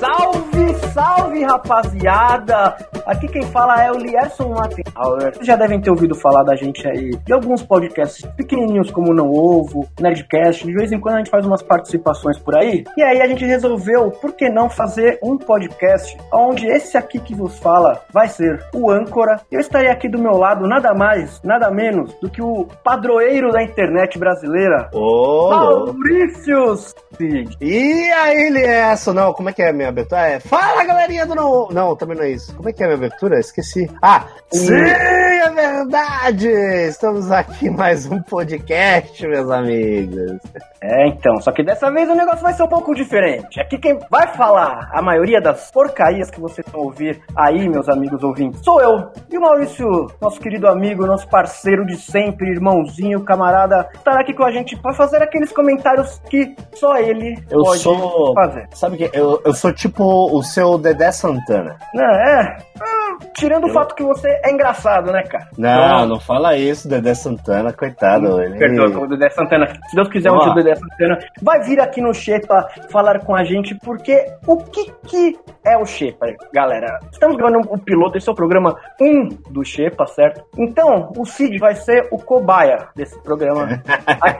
Salve, salve, rapaziada! Aqui quem fala é o Lierson Mattenhauer. Vocês já devem ter ouvido falar da gente aí de alguns podcasts pequenininhos como Não Ovo, Nerdcast. De vez em quando a gente faz umas participações por aí. E aí a gente resolveu, por que não fazer um podcast onde esse aqui que vos fala vai ser o âncora. Eu estarei aqui do meu lado nada mais, nada menos do que o padroeiro da internet brasileira, Ô, Maurício Cid. E aí, Liesso? Não, como é que é minha abertura? É, fala, galerinha do Não... Não, também não é isso. Como é que é abertura? Esqueci. Ah, sim, é verdade! Estamos aqui em mais um podcast, meus amigos. É, então, só que dessa vez o negócio vai ser um pouco diferente. Aqui quem vai falar a maioria das porcarias que vocês vão ouvir aí, meus amigos ouvintes, sou eu. E o Maurício, nosso querido amigo, nosso parceiro de sempre, irmãozinho, camarada, estará aqui com a gente para fazer aqueles comentários que só ele Eu pode sou. fazer. Sabe que eu, eu sou tipo o seu Dedé Santana. Não, é. ah, Tirando o fato que você é engraçado, né, cara? Não, não fala isso, Dedé Santana, coitado. Ele... Perdão, o Dedé Santana. Se Deus quiser, um dia o Dedé Santana vai vir aqui no Shepa falar com a gente, porque o que que é o Shepa, galera? Estamos gravando o piloto, esse é o programa 1 do Shepa, certo? Então, o Cid vai ser o cobaia desse programa.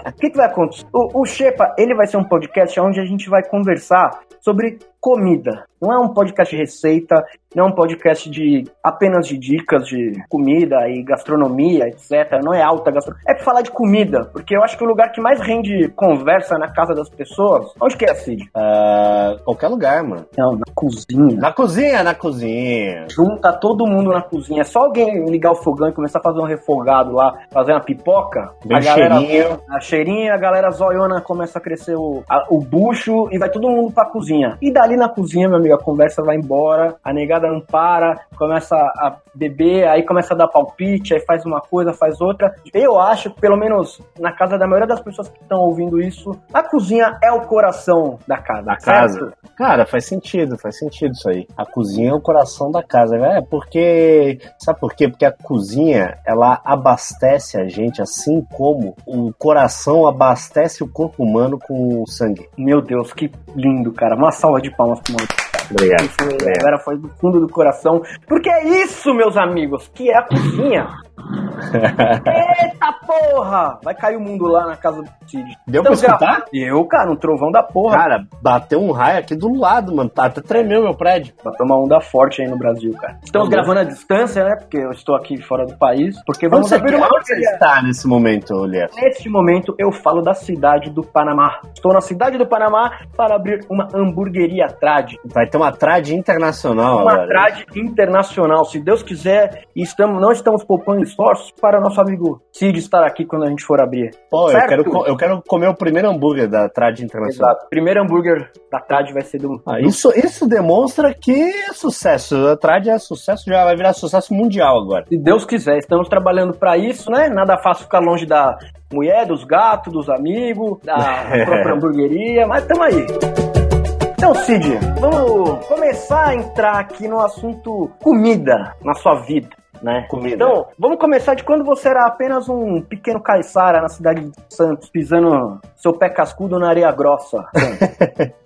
O que que vai acontecer? O, o Shepa, ele vai ser um podcast onde a gente vai conversar sobre comida. Não é um podcast de receita, não é um podcast de apenas de dicas de comida e gastronomia, etc. Não é alta gastronomia. É pra falar de comida, porque eu acho que o lugar que mais rende conversa na casa das pessoas. Onde que é, Cid? Ah, qualquer lugar, mano. Não, na cozinha. Na cozinha, na cozinha. Junta todo mundo na cozinha. É só alguém ligar o fogão e começar a fazer um refogado lá, fazer uma pipoca. Bem a galera, cheirinho. A cheirinha, a galera zoiona começa a crescer o, a- o bucho e vai todo mundo pra cozinha. E dali na cozinha, meu amigo, a conversa vai embora, a negada não para, começa a beber, aí começa a dar palpite, aí faz uma coisa, faz outra. Eu acho que, pelo menos na casa da maioria das pessoas que estão ouvindo isso, a cozinha é o coração da casa. Da casa. Cara, faz sentido, faz sentido isso aí. A cozinha é o coração da casa. É porque. Sabe por quê? Porque a cozinha, ela abastece a gente assim como o coração abastece o corpo humano com sangue. Meu Deus, que lindo, cara. Uma salva de palmas pro mano. Obrigado. Isso, a galera foi do fundo do coração. Porque é isso, meus amigos, que é a cozinha. Eita porra! Vai cair o mundo lá na casa do Cid. Deu pra Estamos gra- escutar? Deu, cara, um trovão da porra. Cara, bateu um raio aqui do lado, mano. Tá, até tremeu meu prédio. Bateu uma onda forte aí no Brasil, cara. Estamos Tá gravando à distância, né? Porque eu estou aqui fora do país. Porque Onde vamos você, abrir uma onde você está nesse momento, Olier? Neste momento eu falo da cidade do Panamá. Estou na cidade do Panamá para abrir uma hamburgueria trad. Vai ter uma trade internacional Uma agora. trad internacional, se Deus quiser, e estamos, não estamos poupando esforços para nosso amigo Cid estar aqui quando a gente for abrir. Pô, eu quero, eu quero comer o primeiro hambúrguer da trade internacional. Exato. Primeiro hambúrguer da trad vai ser do. Ah, isso, isso demonstra que é sucesso. A trad é sucesso, já vai virar sucesso mundial agora. Se Deus quiser, estamos trabalhando para isso, né? Nada fácil ficar longe da mulher, dos gatos, dos amigos, da própria hamburgueria, mas estamos aí. Então, Cid, vamos começar a entrar aqui no assunto comida na sua vida. Né? Comida. Então, vamos começar de quando você era apenas um pequeno caiçara na cidade de Santos, pisando seu pé cascudo na areia grossa.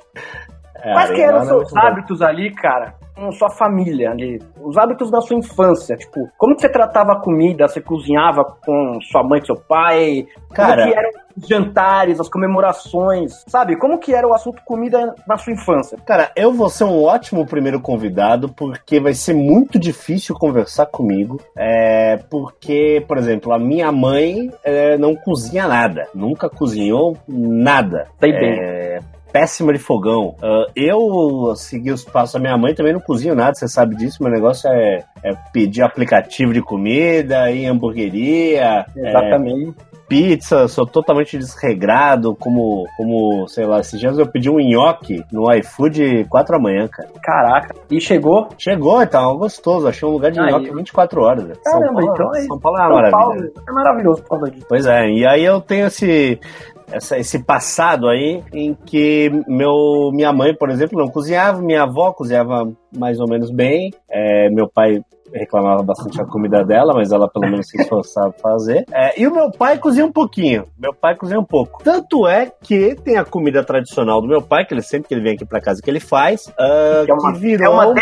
É, Quais que eram os é seus hábitos ali, cara? Com sua família ali. Os hábitos da sua infância. Tipo, como que você tratava a comida? Você cozinhava com sua mãe, com seu pai? Cara- Como que eram os jantares, as comemorações? Sabe? Como que era o assunto comida na sua infância? Cara, eu vou ser um ótimo primeiro convidado, porque vai ser muito difícil conversar comigo. É, porque, por exemplo, a minha mãe é, não cozinha nada. Nunca cozinhou nada. Sei bem. É, péssima de fogão. Ah, eu segui os passos da minha mãe, também não cozinho nada, você sabe disso. Meu negócio é, é pedir aplicativo de comida, ir em hamburgueria, é, Exatamente. pizza, sou totalmente desregrado, como, como, sei lá, esses dias eu pedi um nhoque no iFood 4 da manhã, cara. Caraca. E chegou? Chegou, tava gostoso, achei um lugar de Aí. nhoque 24 horas. Caramba, São Paulo, então é- São Paulo é uma São maravilha. Paulo é maravilhoso por causa disso. Pois é, e aí eu tenho esse essa, esse passado aí em que meu, minha mãe, por exemplo, não cozinhava, minha avó cozinhava mais ou menos bem, é, meu pai reclamava bastante da comida dela, mas ela pelo menos se esforçava pra fazer. É, e o meu pai cozinha um pouquinho. Meu pai cozinha um pouco. Tanto é que tem a comida tradicional do meu pai, que ele sempre que ele vem aqui pra casa que ele faz, uh, que, é uma, que virou. É, uma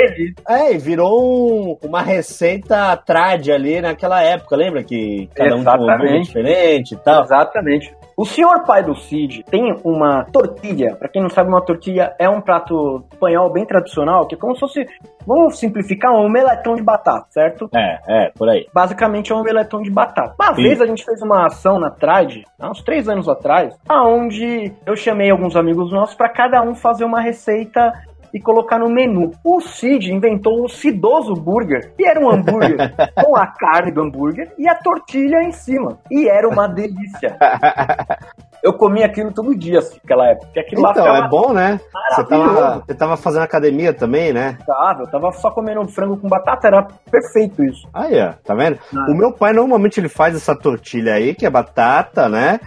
é, virou um, uma receita trad ali naquela época, lembra? Que cada Exatamente. um tinha um diferente e tal. Exatamente. O senhor pai do Cid tem uma tortilha. Para quem não sabe, uma tortilha é um prato espanhol bem tradicional, que é como se fosse, vamos simplificar, um omeletão de batata, certo? É, é, por aí. Basicamente é um omeletão de batata. Uma Sim. vez a gente fez uma ação na Trade, há uns três anos atrás, aonde eu chamei alguns amigos nossos para cada um fazer uma receita e colocar no menu. O Cid inventou o Cidoso Burger, que era um hambúrguer com a carne do hambúrguer e a tortilha em cima. E era uma delícia. Eu comia aquilo todo dia, assim, naquela época. Aquilo então, é bom, né? Você tava, você tava fazendo academia também, né? Tava, eu tava só comendo frango com batata, era perfeito isso. Aí, tá vendo? Ah. O meu pai normalmente ele faz essa tortilha aí, que é batata, né?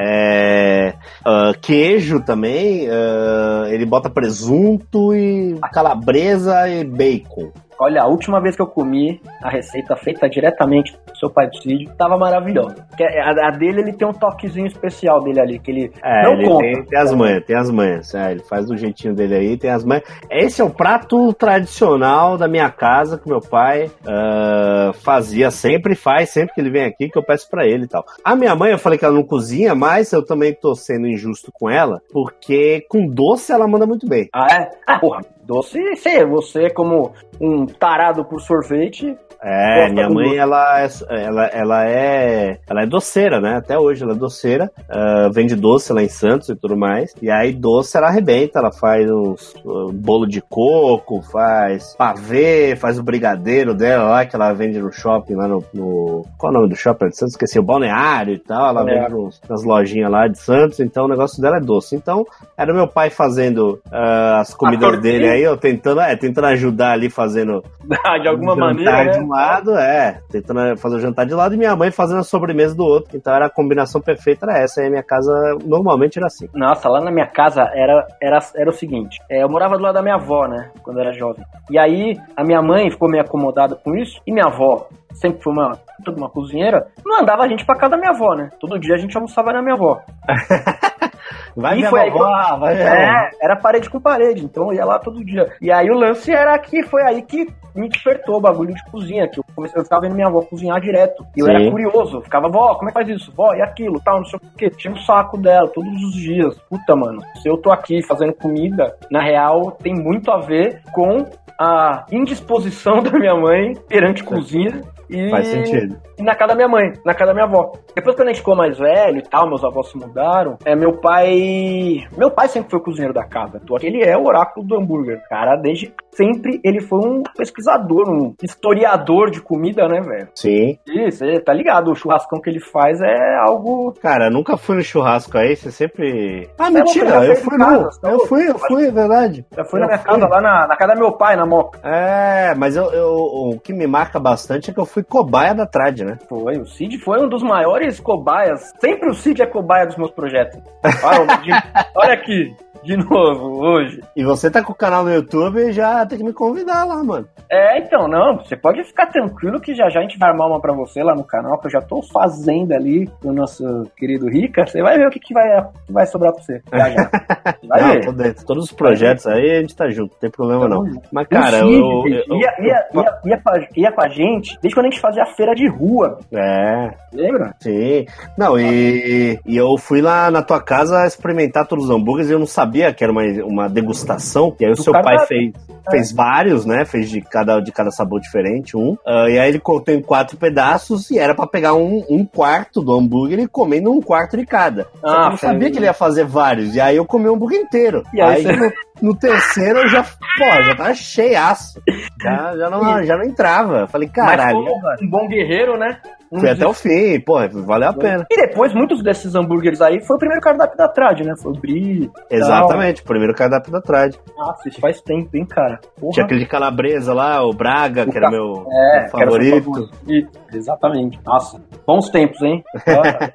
É, uh, queijo também, uh, ele bota presunto e calabresa e bacon. Olha, a última vez que eu comi a receita feita diretamente do seu pai do Cid, tava maravilhosa. A, a, dele, ele tem um toquezinho especial dele ali, que ele é, não ele conta. Tem, tem as manhas, tem as manhas. É, ele faz do jeitinho dele aí, tem as manhas. Esse é o prato tradicional da minha casa que meu pai uh, fazia sempre, faz sempre que ele vem aqui, que eu peço para ele e tal. A minha mãe, eu falei que ela não cozinha, mas eu também tô sendo injusto com ela, porque com doce ela manda muito bem. Ah, é? Ah, porra, doce, você, você como um tarado por sorvete, é, minha mãe, ela é, ela, ela, é, ela é doceira, né? Até hoje ela é doceira. Uh, vende doce lá em Santos e tudo mais. E aí, doce ela arrebenta. Ela faz uns uh, bolo de coco, faz pavê, faz o brigadeiro dela lá, que ela vende no shopping lá no. no qual é o nome do shopping de Santos? Esqueci, o balneário e tal. Ela é. vende nos, nas lojinhas lá de Santos. Então, o negócio dela é doce. Então, era meu pai fazendo uh, as comidas dele aí, eu tentando, é, tentando ajudar ali, fazendo. de alguma maneira. Né? um lado, é, tentando fazer o jantar de lado e minha mãe fazendo a sobremesa do outro. Então era a combinação perfeita, era essa. E a minha casa normalmente era assim. Nossa, lá na minha casa era, era, era o seguinte: é, eu morava do lado da minha avó, né, quando eu era jovem. E aí a minha mãe ficou meio acomodada com isso e minha avó sempre foi uma, toda uma cozinheira, não andava a gente pra casa da minha avó, né? Todo dia a gente almoçava na minha avó. Vai e foi aí, avó, vai É, era parede com parede, então eu ia lá todo dia. E aí o lance era que foi aí que me despertou o bagulho de cozinha, que eu comecei, eu ficava vendo minha avó cozinhar direto. E eu Sim. era curioso, ficava, vó, como é que faz isso? Vó, e aquilo, tal, não sei o quê. Tinha o um saco dela todos os dias. Puta, mano, se eu tô aqui fazendo comida, na real, tem muito a ver com a indisposição da minha mãe perante cozinha e, Faz sentido. E na casa da minha mãe, na casa da minha avó. Depois, quando a gente ficou mais velho e tal, meus avós se mudaram, é, meu pai. Meu pai sempre foi o cozinheiro da casa. Ele é o oráculo do hambúrguer. Cara, desde sempre ele foi um pesquisador, um historiador de comida, né, velho? Sim. Isso, tá ligado? O churrascão que ele faz é algo. Cara, nunca fui no churrasco aí, você sempre. Ah, mentira, eu fui não. Eu fui, eu fui, é verdade. Já fui na minha fui. casa, lá na, na casa do meu pai, na Moca. É, mas eu, eu, o que me marca bastante é que eu fui fui cobaia da Trad, né? Foi, o Cid foi um dos maiores cobaias. Sempre o Cid é cobaia dos meus projetos. Olha, olha aqui, de novo, hoje. E você tá com o canal no YouTube e já tem que me convidar lá, mano. É, então, não, você pode ficar tranquilo que já já a gente vai armar uma pra você lá no canal, que eu já tô fazendo ali o nosso querido Rica. Você vai ver o que, que vai, vai sobrar pra você. Já já. Não. Todos os projetos aí a gente tá junto, não tem problema não. Mas, cara, eu, eu, ia, ia, ia, ia, pra, ia com a gente desde quando a gente fazia a feira de rua. É. Lembra? Sim. Não, e, e eu fui lá na tua casa experimentar todos os hambúrgueres e eu não sabia que era uma, uma degustação. E aí o seu pai fez, é. fez vários, né? Fez de cada, de cada sabor diferente, um. Uh, e aí ele cortou em quatro pedaços e era para pegar um, um quarto do hambúrguer e comendo um quarto de cada. Ah, eu não sabia que ele ia fazer vários. E aí eu comi o hambúrguer inteiro. E aí, aí no, no, terceiro eu já, pô, já tava cheiaço. Já, já, não, já não entrava. Falei, caralho. Mas, um bom guerreiro, né? Fui até o fim, pô, valeu a pena. E depois, muitos desses hambúrgueres aí foi o primeiro cardápio da Trad, né? Foi o Brie. Exatamente, o primeiro cardápio da Trade. Nossa, isso faz tempo, hein, cara? Porra. Tinha aquele de calabresa lá, o Braga, O que era meu, É, meu favorito. Exatamente. Nossa, bons tempos, hein? Olha,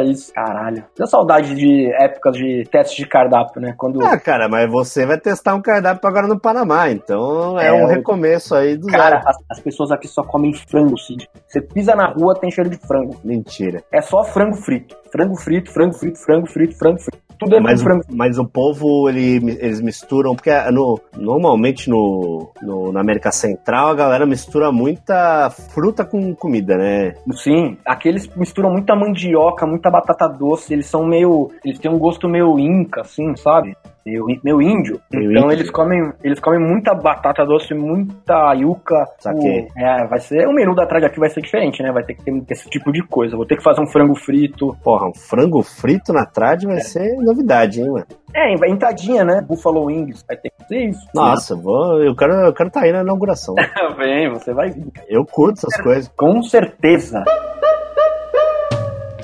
olha isso, caralho. Tenho saudade de épocas de testes de cardápio, né? Quando. Ah, cara, mas você vai testar um cardápio agora no Panamá, então é, É, um recomeço aí do Cara, as, as pessoas aqui só comem frango, Cid. Você pisa na rua, tem cheiro de frango. Mentira. É só frango frito. Frango frito, frango frito, frango frito, frango frito. Tudo é Mas, frango. mas o povo, ele, eles misturam, porque no, normalmente no, no- na América Central a galera mistura muita fruta com comida, né? Sim, aqueles misturam muita mandioca, muita batata doce. Eles são meio. Eles têm um gosto meio inca, assim, sabe? Meio, meio índio. Meio então índio. eles comem eles comem muita batata doce, muita yuca. Saquei. O- É, vai ser. O menu da trás aqui vai ser diferente, né? Vai ter que ter esse tipo de coisa. Vou ter que fazer um frango frito. Porra, um frango frito na trad vai ser novidade, hein, mano? É, entradinha, né? Buffalo Wings. Vai ter que ser isso. Nossa, vou, eu quero eu quero tá aí na inauguração. Vem, você vai vir. Eu curto essas coisas. Com certeza.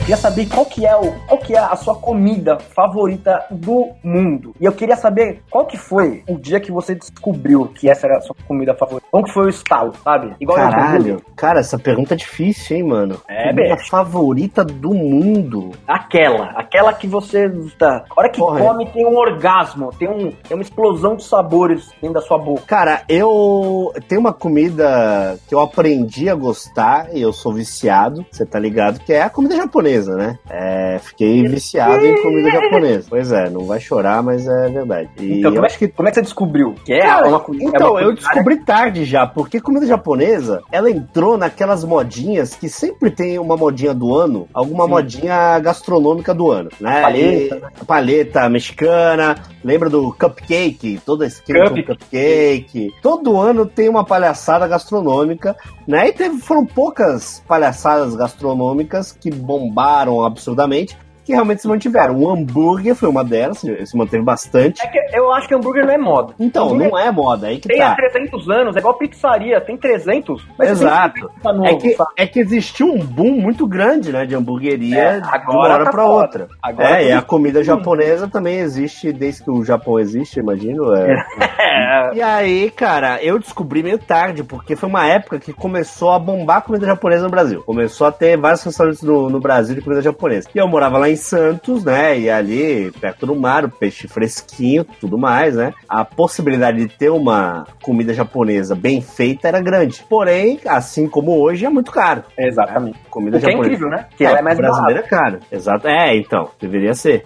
Queria saber qual que é o, qual que é a sua comida favorita do mundo. E eu queria saber qual que foi o dia que você descobriu que essa era a sua comida favorita. Qual que foi o estalo, sabe? Igual eu Caralho, cara, essa pergunta é difícil, hein, mano? É, Comida favorita do mundo. Aquela, aquela que você tá, a hora que Porra. come tem um orgasmo, tem um, tem uma explosão de sabores dentro da sua boca. Cara, eu tenho uma comida que eu aprendi a gostar e eu sou viciado, você tá ligado? Que é a comida japonesa, né? É, fiquei viciado em comida japonesa. Pois é, não vai chorar, mas é verdade. E Então, eu como é, que como é que você descobriu? Que é Cara, uma comida. Então, é uma eu descobri tarde já, porque comida japonesa, ela entrou naquelas modinhas que sempre tem uma modinha do ano, alguma Sim. modinha gastronômica do ano, né? Palheta, E- palheta mexicana, lembra do cupcake? Toda esquina Cup- cupcake. Todo ano tem uma palhaçada gastronômica, né? E teve, foram poucas palhaçadas gastronômicas que bombaram absurdamente. Que realmente se mantiveram. O hambúrguer foi uma delas, se manteve bastante. É que eu acho que hambúrguer não é moda. Então, Hambúrguer não é moda, aí que Tem tá. há 300 anos, é igual pizzaria, tem 300. Mas Exato. Tá novo, É que, sabe? é que existiu um boom muito grande, né, de hamburgueria É, de uma hora tá pra foda. outra. Agora é, e a comida japonesa também existe desde que o Japão existe, imagino. é. É, E aí, cara, eu descobri meio tarde, porque foi uma época que começou a bombar a comida japonesa no Brasil. Começou a ter vários restaurantes no, no Brasil de comida japonesa. E eu morava lá em Santos, né? E ali, perto do mar, o peixe fresquinho, tudo mais, né? A possibilidade de ter uma comida japonesa bem feita era grande. Porém, assim como hoje, é muito caro. exatamente. Comida O que é japonesa. incrível, né? Que ela é mais brasileira é caro. Exato. É, então, deveria ser.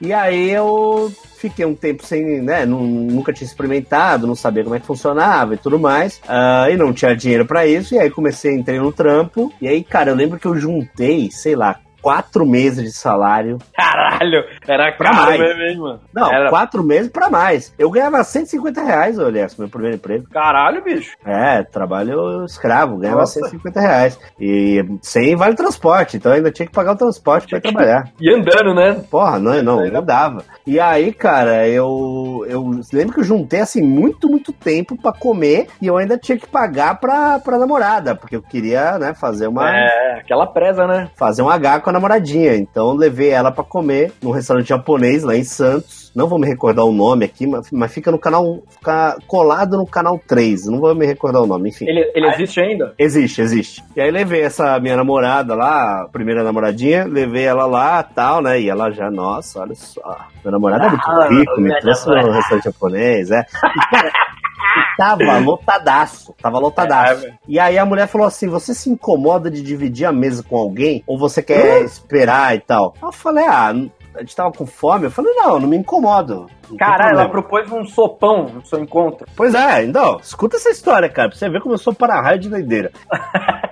E aí eu fiquei um tempo sem, né, nu- nunca tinha experimentado, não sabia como é que funcionava e tudo mais, ah, e não tinha dinheiro pra isso, e aí comecei, entrei no trampo, e aí, cara, eu lembro que eu juntei, sei lá, quatro meses de salário, Caralho, era Pra caro mais. mesmo, hein, mano. não, Era- quatro meses pra mais, eu ganhava 150 reais, olha, meu primeiro emprego, Caralho, bicho. é, trabalho escravo, ganhava Nossa. 150 reais, e sem vale transporte, então eu ainda tinha que pagar o transporte pra ir trabalhar. E andando, né? Porra, não, não, não dava. E aí, cara, eu, eu lembro que eu juntei assim muito, muito tempo pra comer e eu ainda tinha que pagar pra, pra namorada, porque eu queria, né, fazer uma É, aquela presa, né? fazer um H com a namoradinha. Então levei ela pra comer num restaurante japonês lá em Santos. Não vou me recordar o nome aqui, mas, mas fica no canal fica colado no canal 3. Não vou me recordar o nome, enfim. Ele, ele existe ainda? Existe, existe. E aí levei essa minha namorada lá, primeira namoradinha, levei ela lá tal, né? E ela já, nossa, olha só. Meu namorado é muito Ah, rico, me trouxe no restaurante japonês, é. E, cara, e tava lotadaço, tava lotadaço. É, velho. e aí a mulher falou assim: você se incomoda de dividir a mesa com alguém? Ou você quer esperar e tal? Eu falei, ah. A gente tava com fome, eu falei, não, não me incomodo. não Caralho, ela problema." propôs um sopão no seu encontro. Pois é, então, escuta essa história, cara, pra você ver como eu sou para-raio de doideira.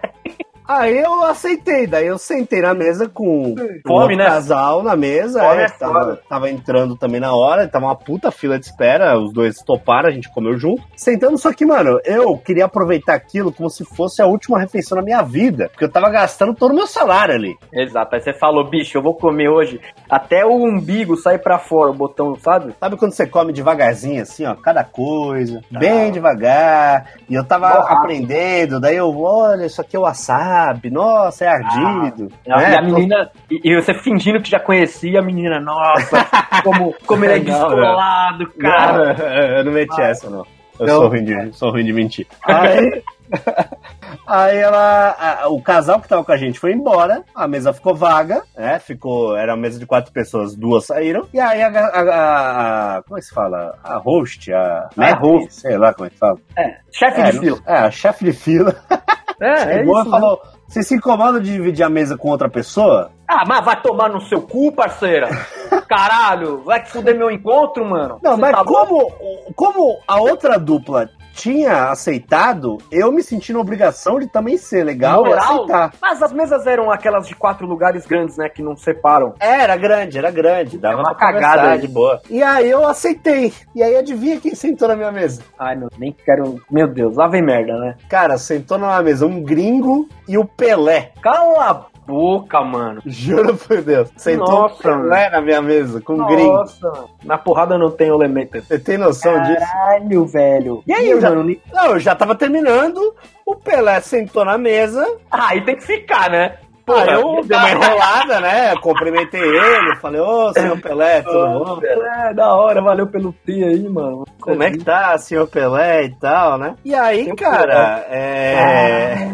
Aí eu aceitei, daí eu sentei na mesa com um Fome, outro né? casal na mesa, Fome é, é tava, tava entrando também na hora, tava uma puta fila de espera, os dois toparam, a gente comeu junto. Sentando, só que, mano, eu queria aproveitar aquilo como se fosse a última refeição da minha vida, porque eu tava gastando todo o meu salário ali. Exato. Aí você falou, bicho, eu vou comer hoje até o umbigo sair pra fora, o botão, sabe? Sabe quando você come devagarzinho, assim, ó, cada coisa, bem devagar. E eu tava aprendendo, daí eu, olha, isso aqui é o wasabi, sabe, nossa, é ardido. Ah, né? E a menina, e, você fingindo que já conhecia a menina, nossa, como, como ele é Não, descolado, cara. Não, eu não meti essa, não. Eu Não. sou ruim de, sou ruim de mentir. Aí, aí ela, a- o casal que tava com a gente foi embora, a mesa ficou vaga, né? Ficou, era uma mesa de quatro pessoas, duas saíram. E aí a, a- a- como é que se fala? A host, a, A host. sei lá como é que fala. É, chefe É, de fila. É, a chefe de fila. É, é isso. falou: Você se incomoda de dividir a mesa com outra pessoa? Ah, mas vai tomar no seu cu, parceira. Caralho, vai te fuder meu encontro, mano. Não, Você mas tá como, como a outra dupla tinha aceitado, eu me senti na obrigação de também ser legal e aceitar. Mas as mesas eram aquelas de quatro lugares grandes, né, que não separam. Era grande, era grande. Dava É uma conversar cagada de boa. E aí eu aceitei. E aí adivinha quem sentou na minha mesa? Ai, meu, nem quero... Meu Deus, lá vem merda, né? Cara, sentou na minha mesa um gringo e o Pelé. Cala a boca, mano. Juro por Deus. Sentou Nossa, um Pelé na minha mesa, com um gringo. Nossa, na porrada não tem elemento. Você tem noção disso? Caralho, velho. E aí, eu já- mano? ni- Não, eu já tava terminando. O Pelé sentou na mesa. Ah, aí tem que ficar, né? Aí eu dei uma enrolada, né? Cumprimentei ele. Falei, ô, senhor Pelé, tudo bom? É, da hora, valeu pelo T aí, mano. Como é que tá, senhor Pelé e tal, né? E aí, Senhor cara, é.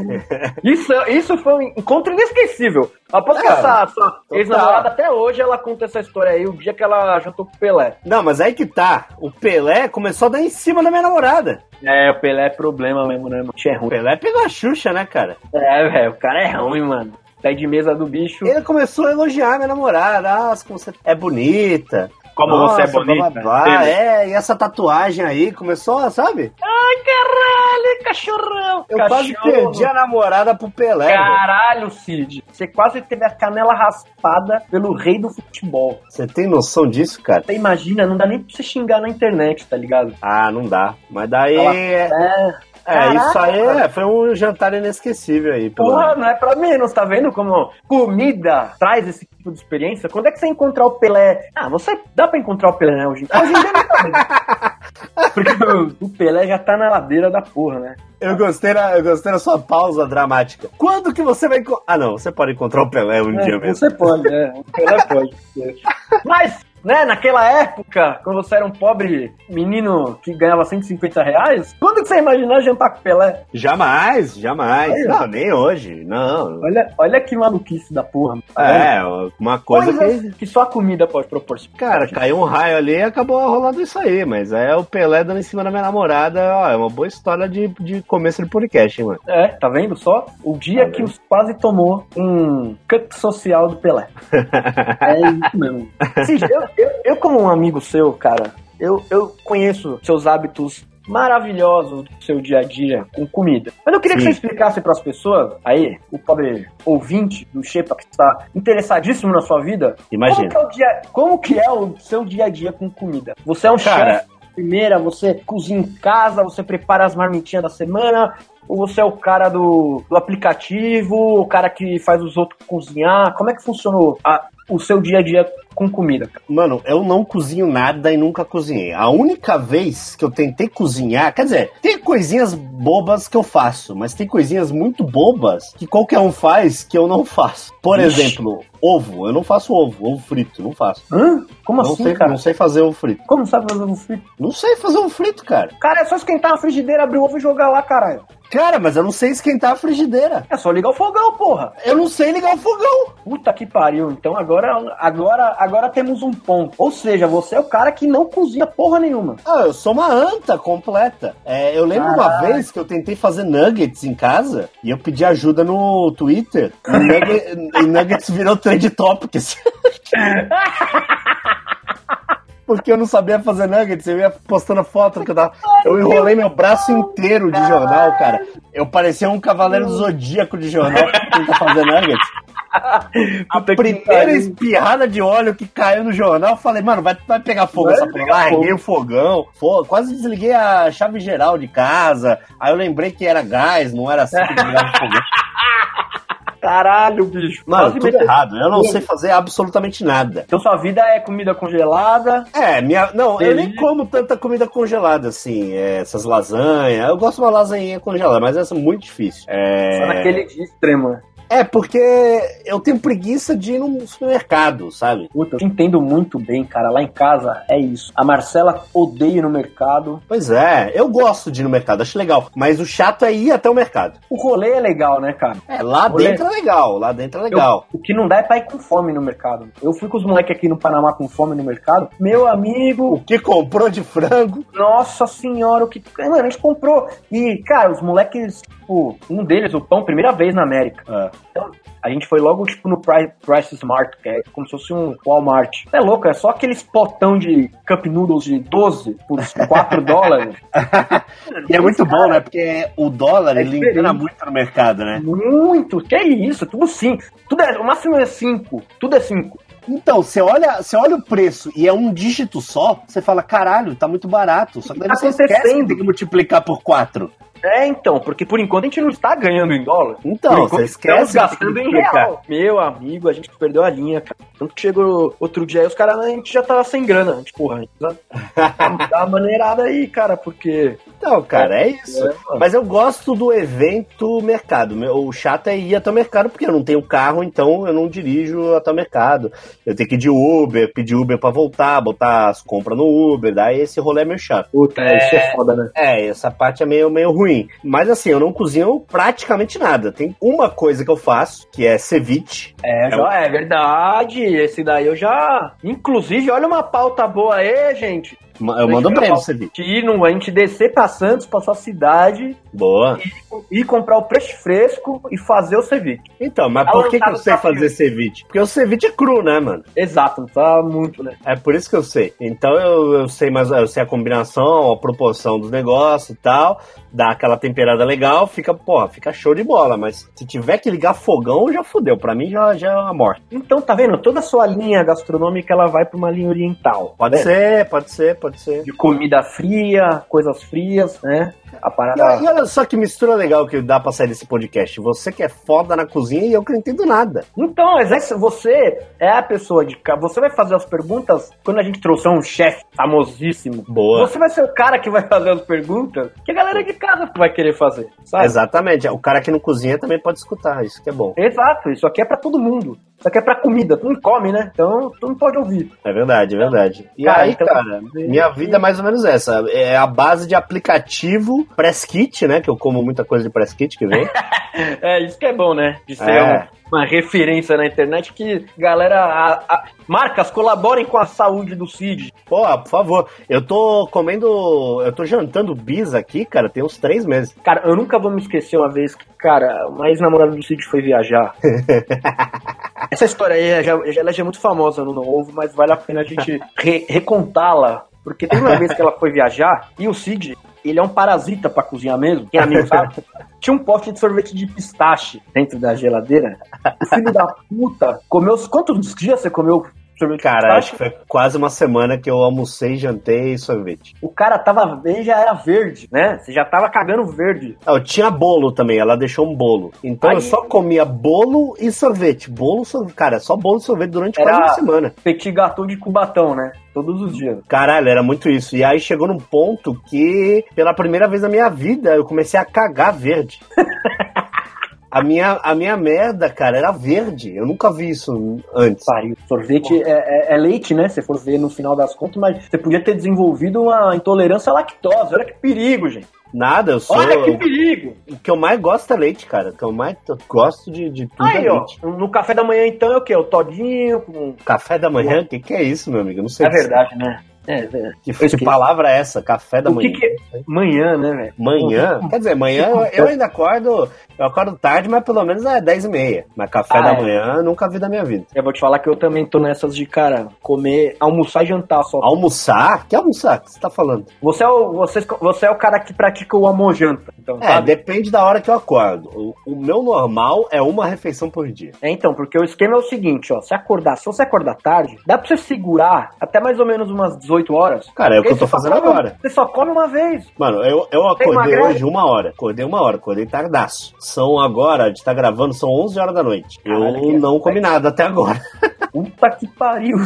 Isso, isso foi um encontro inesquecível. Após que É, essa total. ex-namorada, até hoje, ela conta essa história aí, o dia que ela jantou com o Pelé. Não, mas aí que tá. O Pelé começou a dar em cima da minha namorada. É, o Pelé é problema mesmo, né, mano? É O. Pelé pegou a Xuxa, né, cara? É, velho, o cara é ruim, mano. Pé de mesa do bicho. Ele começou a elogiar minha namorada. Ah, como você é bonita. Como você é bonita. Blá, blá. É, e essa tatuagem aí começou, sabe? Ai, caralho, cachorrão. Eu quase Cachorro. perdi a namorada pro Pelé. Caralho, Cid. Você quase teve a canela raspada pelo rei do futebol. Você tem noção disso, cara? Você imagina, não dá nem pra você xingar na internet, tá ligado? Ah, não dá. Mas daí. Ela- É, É, isso aí Caraca. é, foi um jantar inesquecível aí. Pelo Porra, não é pra menos, tá vendo como comida traz esse tipo de experiência? Quando é que você encontrar o Pelé? Ah, você dá pra encontrar o Pelé, né? Hoje, hoje em dia não tá. Porque o, Pelé já tá na ladeira da porra, né? Eu gostei, da, eu gostei da sua pausa dramática. Quando que você vai. Ah, não, você pode encontrar o Pelé um dia É, mesmo. você pode, é. O Pelé pode. Mas, né, naquela época, quando você era um pobre menino que ganhava 150 reais, quando que você imaginou jantar com o Pelé? Jamais, jamais. Aí, não, nem hoje. Não. Olha, olha que maluquice da porra. É, uma coisa que. Que só a comida pode proporcionar. Cara, caiu um raio ali e acabou rolando isso aí, mas é o Pelé dando em cima da minha namorada, ó, é uma boa história de, de começo de podcast, hein, mano. É, tá vendo só? O dia Tá que os quase tomou um cut social do Pelé. é isso mesmo. Eu, eu, eu, como um amigo seu, cara, eu, eu conheço seus hábitos maravilhosos do seu dia a dia com comida. Mas eu queria que Sim. você explicasse para as pessoas, aí, o pobre ouvinte do Shepa que está interessadíssimo na sua vida, Imagina. como que, é o dia, como que é o seu dia a dia com comida? Você é um Cara, chefe primeira, você cozinha em casa, você prepara as marmitinhas da semana, ou você é o cara do, do aplicativo, o cara que faz os outros cozinhar? Como é que funcionou a- o seu dia a dia com comida? Mano, eu não cozinho nada e nunca cozinhei. A única vez que eu tentei cozinhar, quer dizer, tem coisinhas bobas que eu faço, mas tem coisinhas muito bobas que qualquer um faz que eu não faço. Por Ixi. exemplo, ovo. Eu não faço ovo, ovo frito, não faço. Hã? Como não, assim, sei, cara? não sei fazer ovo frito. Como sabe fazer um frito? Não sei fazer ovo frito, cara. Cara, é só esquentar na frigideira, abrir o ovo e jogar lá, caralho. Cara, mas eu não sei esquentar a frigideira. É só ligar o fogão, porra. Eu não sei ligar o fogão. Puta que pariu. Então agora, agora, agora temos um ponto. Ou seja, você é o cara que não cozinha porra nenhuma. Ah, eu sou uma anta completa. É, eu lembro uma Caralho. vez que eu tentei fazer nuggets em casa e eu pedi ajuda no Twitter. E, nugget- e nuggets virou trend topics. Porque eu não sabia fazer nuggets, eu ia postando foto que eu tava. Eu enrolei meu braço inteiro de jornal, cara. Eu parecia um cavaleiro do zodíaco de jornal tentar fazer nuggets. A primeira espirrada de óleo que caiu no jornal, eu falei, mano, vai, vai pegar fogo Vai essa porra. Larguei fogo. o fogão, fo- quase desliguei a chave geral de casa. Aí eu lembrei que era gás, não era assim que desligava o fogão. Caralho, bicho. Mano, tudo meteu- errado. Eu não sei fazer absolutamente nada. Então sua vida é comida congelada. É, minha. Não, eu nem como tanta comida congelada, assim. é, essas lasanhas. Eu gosto de uma lasanha congelada, mas essa é muito difícil. É... Só naquele dia extremo. né? É, porque eu tenho preguiça de ir num supermercado, sabe? Puta, eu te entendo muito bem, cara. Lá em casa é isso. A Marcela odeia ir no mercado. Pois é, eu gosto de ir no mercado, acho legal. Mas o chato é ir até o mercado. O rolê é legal, né, cara? É, lá dentro é legal, lá dentro é legal. Eu- o que não dá é pra ir com fome no mercado. Eu fui com os moleques aqui no Panamá com fome no mercado. Meu amigo, O que comprou de frango? nossa senhora, o que. Mano, a gente comprou. E, cara, os moleques, tipo, um deles, o pão, primeira vez na América. Então, a gente foi logo, tipo, no Price, Price Smart, que é como se fosse um Walmart. É louco, é só aqueles potão de Cup Noodles de 12 por 4 dólares. E é muito bom, né? Porque o dólar, É ele engana muito no mercado, né? Muito, que isso, tudo 5. Tudo é, o máximo é 5, tudo é 5. Então, você olha, você olha o preço e é um dígito só, você fala, caralho, tá muito barato. Só que daí Tá você esquece que tem que multiplicar por quatro. É, então, porque por enquanto a gente não está ganhando em dólar. Então, você esquece estamos gastando em real. Meu amigo, a gente perdeu a linha, cara. Tanto que chegou outro dia aí, os caras, a gente já tava sem grana. A gente, porra, a gente precisa dar uma maneirada aí, cara, porque... Então, cara, é isso. É. Mas eu gosto do evento mercado. Meu- O chato é ir até o mercado, porque eu não tenho carro, então eu não dirijo até o mercado. Eu tenho que ir de Uber, pedir Uber pra voltar, botar as compras no Uber, daí esse rolê é meio chato. Puta, isso é foda, né? É, essa parte é meio, meio ruim. Mas assim, eu não cozinho praticamente nada. Tem uma coisa que eu faço, que é ceviche. É, já é verdade. Esse daí eu já... Inclusive, olha uma pauta boa aí, gente. Eu mando ceviche. De ir no, a gente descer pra Santos, pra sua cidade, Boa. ir comprar o peixe fresco e fazer o ceviche. Então, mas Ah, por que, que tá eu sei fazer ceviche? Porque o ceviche é cru, né, mano? Exato, tá muito, né? É por isso que eu sei. Então eu, eu sei mais, eu sei a combinação, a proporção dos negócios e tal, dá aquela temperada legal, fica, porra, fica show de bola. Mas se tiver que ligar fogão, já fudeu. Pra mim já, já é uma morte. Então, tá vendo? Toda a sua linha gastronômica ela vai pra uma linha oriental. Pode né? ser, pode ser, pode ser. De comida fria, coisas frias, né? A parada. e olha só que mistura legal que dá pra sair desse podcast. Você que é foda na cozinha e eu que não entendo nada. Então, você é a pessoa de cá. Você vai fazer as perguntas quando a gente trouxer um chefe famosíssimo. Boa. Você vai ser o cara que vai fazer as perguntas que a galera de casa vai querer fazer, sabe? Exatamente. O cara que não cozinha também pode escutar, isso que é bom. Exato, isso aqui é pra todo mundo. Isso aqui é pra comida. Tu não come, né? Então, tu não pode ouvir. É verdade, é verdade. E Cara, aí, então- cara, minha vida é mais ou menos essa. É a base de aplicativo press kit, né? Que eu como muita coisa de press kit que vem. É, isso que é bom, né? De ser É. um- uma referência na internet que galera. a- a- marcas colaborem com a saúde do Cid. Pô, por favor. Eu tô comendo. Eu tô jantando bis aqui, cara, tem uns três meses. Cara, eu nunca vou me esquecer uma vez que, cara, uma ex-namorada do Cid foi viajar. Essa história aí já, já- ela já é muito famosa no Não Ovo, mas vale a pena a gente re- recontá-la. Porque teve uma vez que ela foi viajar e o Cid, ele é um parasita pra cozinhar mesmo. Quem é amigo sabe? Tinha um pote de sorvete de pistache dentro da geladeira. O filho da puta comeu. Quantos dias você comeu Cara, acho que foi quase uma semana que eu almocei, jantei sorvete. O cara tava. Ele já era verde, né? Você já tava cagando verde. Ah, eu tinha bolo também, ela deixou um bolo. Então Aí- eu só comia bolo e sorvete. Bolo, sorvete. Cara, só bolo e sorvete durante Era- quase uma semana. Petit gâteau de Cubatão, né? Todos os dias. Caralho, era muito isso. E aí chegou num ponto que, pela primeira vez na minha vida, eu comecei a cagar verde. A minha, a minha merda, cara, era verde. Eu nunca vi isso antes. Pariu. Sorvete é, é- é leite, né? Se for ver no final das contas, mas você podia ter desenvolvido uma intolerância à lactose. Olha que perigo, gente. Nada, eu sou. Olha que perigo. O que eu mais gosto é leite, cara. O que eu mais gosto de, de tudo Aí, é ó. leite. No café da manhã, então, é o quê? O todinho com. Café da manhã? O que, que é isso, meu amigo? Eu não sei. É verdade, né? É, é. Que, que palavra é essa? Café da O que manhã. que Manhã, né, velho? Manhã? Quer dizer, manhã eu, ainda acordo. Eu acordo tarde, mas pelo menos é 10 e meia. Mas café Ah, da é. manhã nunca vi da minha vida. Eu vou te falar que eu também tô nessas de, cara, comer, almoçar e jantar só. Almoçar? Que almoçar? O que você tá falando? Você é o, você, você é o cara que pratica o almojanta. Então, É, sabe? depende da hora que eu acordo. O, o meu normal é uma refeição por dia. É, então, porque o esquema é o seguinte, ó. Se acordar, se você acordar tarde, dá pra você segurar até mais ou menos umas 18 horas. Cara, é o que eu tô fazendo come- agora. Você só come uma vez. Mano, eu, eu acordei emagrece? hoje uma hora. Acordei uma hora, acordei tardaço. São agora, a gente tá gravando, são 11 horas da noite. Caralho, Eu não é- comi nada até agora. Puta que pariu.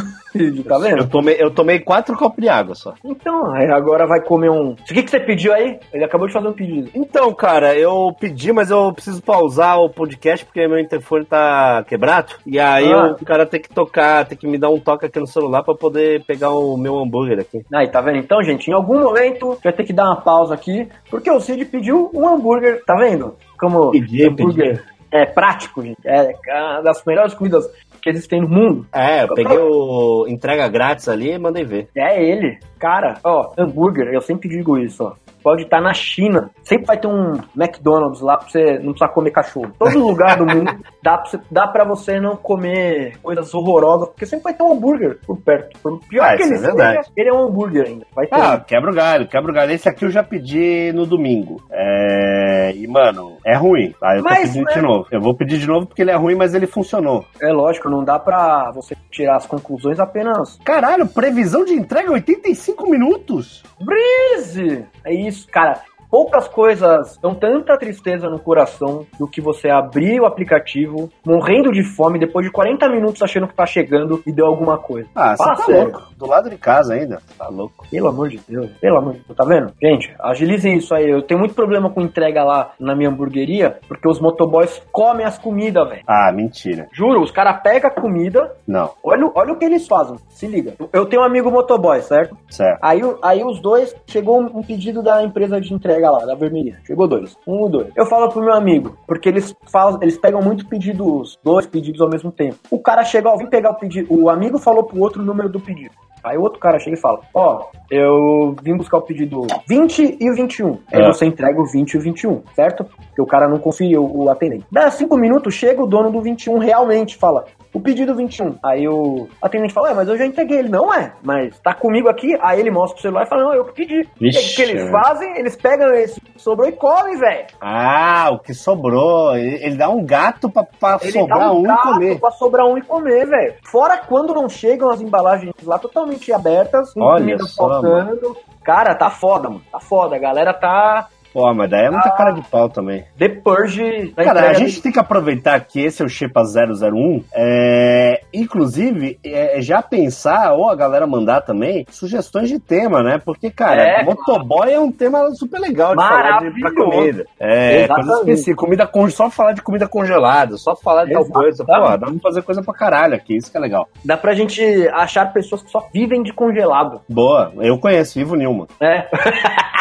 Tá vendo? Eu tomei, eu tomei quatro copos de água só. Então, agora vai comer um. O que, que você pediu aí? Ele acabou de fazer um pedido. Então, cara, eu pedi, mas eu preciso pausar o podcast porque meu interfone tá quebrado. E aí Ah. o cara tem que tocar, tem que me dar um toque aqui no celular pra poder pegar o meu hambúrguer aqui. Aí, tá vendo? Então, gente, em algum momento vai ter que dar uma pausa aqui, porque o Cid pediu um hambúrguer, tá vendo? Como Pedi, hambúrguer é prático, gente. É uma das melhores comidas que existem no mundo. É, eu peguei o entrega grátis ali e mandei ver. É ele. Cara, ó, hambúrguer, eu sempre digo isso, ó. Pode estar na China. Sempre vai ter um McDonald's lá pra você não precisar comer cachorro. Todo lugar do mundo dá pra, você, dá pra você não comer coisas horrorosas, porque sempre vai ter um hambúrguer por perto. Por pior Ah, que isso ele é seja, ele é um hambúrguer ainda. Vai ter. Ah, quebra o galho, quebra o galho. Esse aqui eu já pedi no domingo. É... E, mano, é ruim. Aí eu tô Mas, pedindo né? de novo. Eu vou pedir de novo porque ele é ruim, mas ele funcionou. É lógico, não dá pra você tirar as conclusões apenas. Caralho, previsão de entrega 85 minutos? Breeze! É isso, cara. Poucas coisas dão tanta tristeza no coração do que você abrir o aplicativo, morrendo de fome, depois de 40 minutos achando que tá chegando e deu alguma coisa. Ah, Fala você tá sério. louco. Do lado de casa ainda. Tá louco. Pelo amor de Deus, pelo amor de Deus, tá vendo? Gente, agilizem isso aí. Eu tenho muito problema com entrega lá na minha hamburgueria, porque os motoboys comem as comidas, velho. Ah, mentira. Juro, os caras pegam a comida, Não, olha, o- olha o que eles fazem, se liga. Eu tenho um amigo motoboy, certo? certo. Aí, aí os dois, chegou um pedido da empresa de entrega lá, da vermelhinha. Chegou dois. Um ou dois. Eu falo pro meu amigo, porque eles falam, eles pegam muito pedidos, dois pedidos ao mesmo tempo. O cara chega, ó, vem pegar o pedido. O amigo falou pro outro o número do pedido. Aí o outro cara chega e fala: Ó, eu vim buscar o pedido 20 e o 21. Aí É. você entrega o 20 e o 21, certo? Porque o cara não conferiu o atendente. Dá cinco minutos, chega o dono do 21 realmente fala: o pedido 21. Aí o atendente fala: Ué, mas eu já entreguei ele. Não é, mas tá comigo aqui. Aí ele mostra o celular e fala: Não, eu que pedi. O que, que eles fazem? Eles pegam esse que sobrou e comem, velho. Ah, o que sobrou. Ele, ele dá um gato pra, pra Ele sobrar dá um e gato comer. pra sobrar um e comer, velho. Fora quando não chegam as embalagens lá totalmente abertas, Olha comida só, faltando. Cara, tá foda, mano. Tá foda. A galera tá Pô, mas daí é muita Ah. cara de pau também. The Purge da Cara, a gente tem que aproveitar que esse é o Shepa 001. É, inclusive, é, já pensar, ou a galera mandar também, sugestões de tema, né? Porque, cara, É, motoboy é um tema super legal de falar de, pra comida. É, Exatamente. coisa específica. Comida con- só falar de comida congelada, só falar de tal coisa. Pô, Exatamente. dá pra fazer coisa pra caralho aqui, isso que é legal. Dá pra gente achar pessoas que só vivem de congelado. Boa, eu conheço Ivo Nilman. É.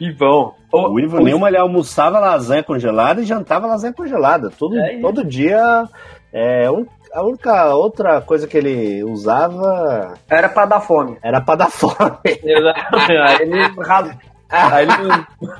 e vão. O Ivo Nilman, ele almoçava lasanha congelada e jantava lasanha congelada. Todo, É todo dia. É, um- a única outra coisa que ele usava Era pra dar fome. era pra dar fome. Aí ele, Aí ele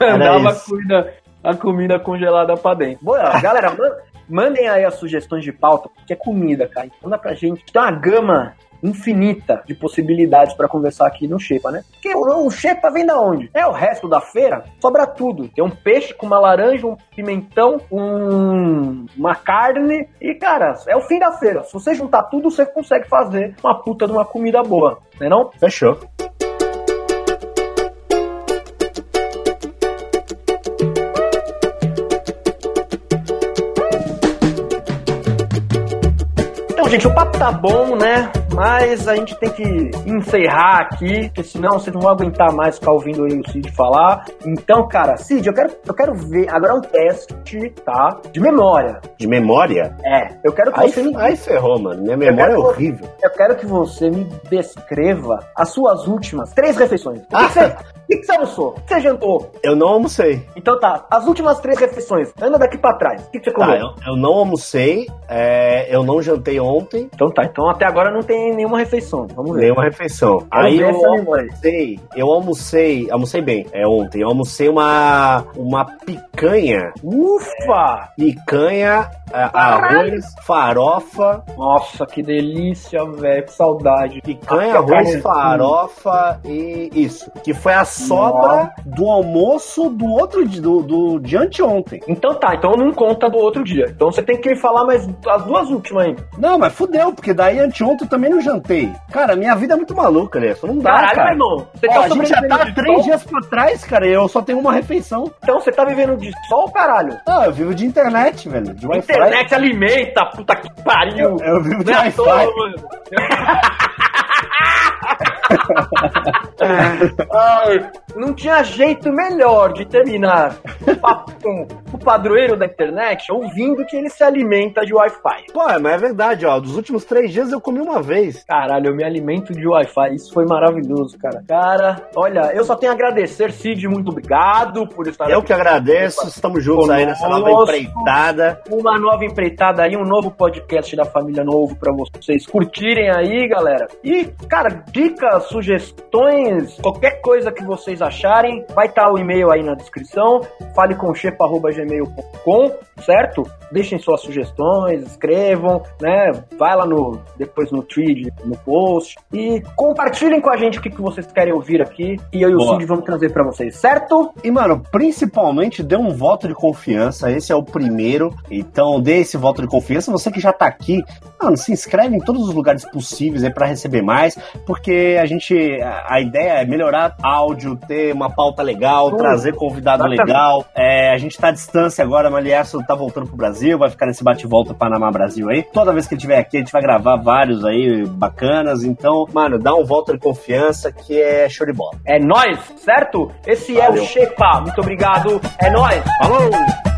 mandava a isso. comida, a comida congelada pra dentro. Boa, galera, man- mandem aí as sugestões de pauta, porque é comida, cara. Manda pra gente. Tem uma gama infinita de possibilidades pra conversar aqui no Xepa, né? Porque o, Xepa vem da onde? É o resto da feira? Sobra tudo. Tem um peixe com uma laranja, um pimentão, um, uma carne e, cara, é o fim da feira. Se você juntar tudo, você consegue fazer uma puta de uma comida boa, né não? Fechou. Gente, o papo tá bom, né? Mas a gente tem que encerrar aqui, porque senão vocês não vão aguentar mais ficar ouvindo aí o Cid falar. Então, cara, Cid, eu quero, eu quero ver. Agora é um teste, tá? De memória. De memória? É. Eu quero que Aí, você me. aí ferrou, mano. Minha memória é horrível. Eu quero que você me descreva as suas últimas três refeições. O que, Ah. que você, que, que você almoçou? O que você jantou? Eu não almocei. Então tá, as últimas três refeições. Anda daqui pra trás. O que, que você comeu? Tá, eu, eu não almocei, é, eu não jantei ontem, Então tá, então até agora não tem nenhuma refeição. Vamos ver. nenhuma refeição. Aí eu almocei, eu almocei, almocei bem, é ontem, eu almocei uma, uma picanha, Ufa! picanha, a- Caralho! arroz, farofa, Nossa, que delícia, velho. Que saudade. picanha, Ah, arroz, farofa e isso, que foi às sobra do almoço do outro dia, do, do de anteontem. Então tá, então não conta do outro dia. Então você tem que me falar mais as duas últimas ainda. Não, mas fudeu, porque daí anteontem eu também não jantei. Cara, minha vida é muito maluca, né? Não dá, Caralho, cara. meu irmão. Você Ó, tá a gente já tá de três sol? dias pra trás, cara, e eu só tenho uma refeição. Então você tá vivendo de sol, caralho? Ah, eu vivo de internet, velho. De. Internet alimenta, puta que pariu. Eu, eu vivo de é à Wi-Fi. mano. Ai, não tinha jeito melhor de terminar com o padroeiro da internet ouvindo que ele se alimenta de Wi-Fi. Pô, mas é verdade, ó. Dos últimos três dias eu comi uma vez. Caralho, eu me alimento de Wi-Fi. Isso foi maravilhoso, cara. Cara, olha, eu só tenho a agradecer, Cid. Muito obrigado por estar Eu aqui. que agradeço. Estamos juntos aí nessa nova Conosco. empreitada. Uma nova empreitada aí, um novo podcast da Família Novo pra vocês curtirem aí, galera. E, cara, dicas, sugestões, qualquer coisa que vocês acharem, vai estar o e-mail aí na descrição. Fale com certo? Deixem suas sugestões, escrevam, né? Vai lá no depois no tweet, no post e compartilhem com a gente o que, que vocês querem ouvir aqui e eu e o Boa. Cid vamos trazer pra vocês, certo? E, mano, principalmente dê um voto de confiança. Esse é o primeiro. Então, dê esse voto de confiança. Você que já tá aqui, mano, se inscreve em todos os lugares possíveis aí pra receber mais. Porque a gente. A, ideia é melhorar áudio, ter uma pauta legal, trazer convidado Exatamente. legal. É, a gente tá à distância agora, mas Malierso tá voltando pro Brasil, vai ficar nesse bate-volta Panamá Brasil aí. Toda vez que ele estiver aqui, a gente vai gravar vários aí bacanas. Então, mano, dá um voto de confiança que é show de bola. É nóis, certo? Esse é Valeu. o Shepa. Muito obrigado. É nóis. Falou!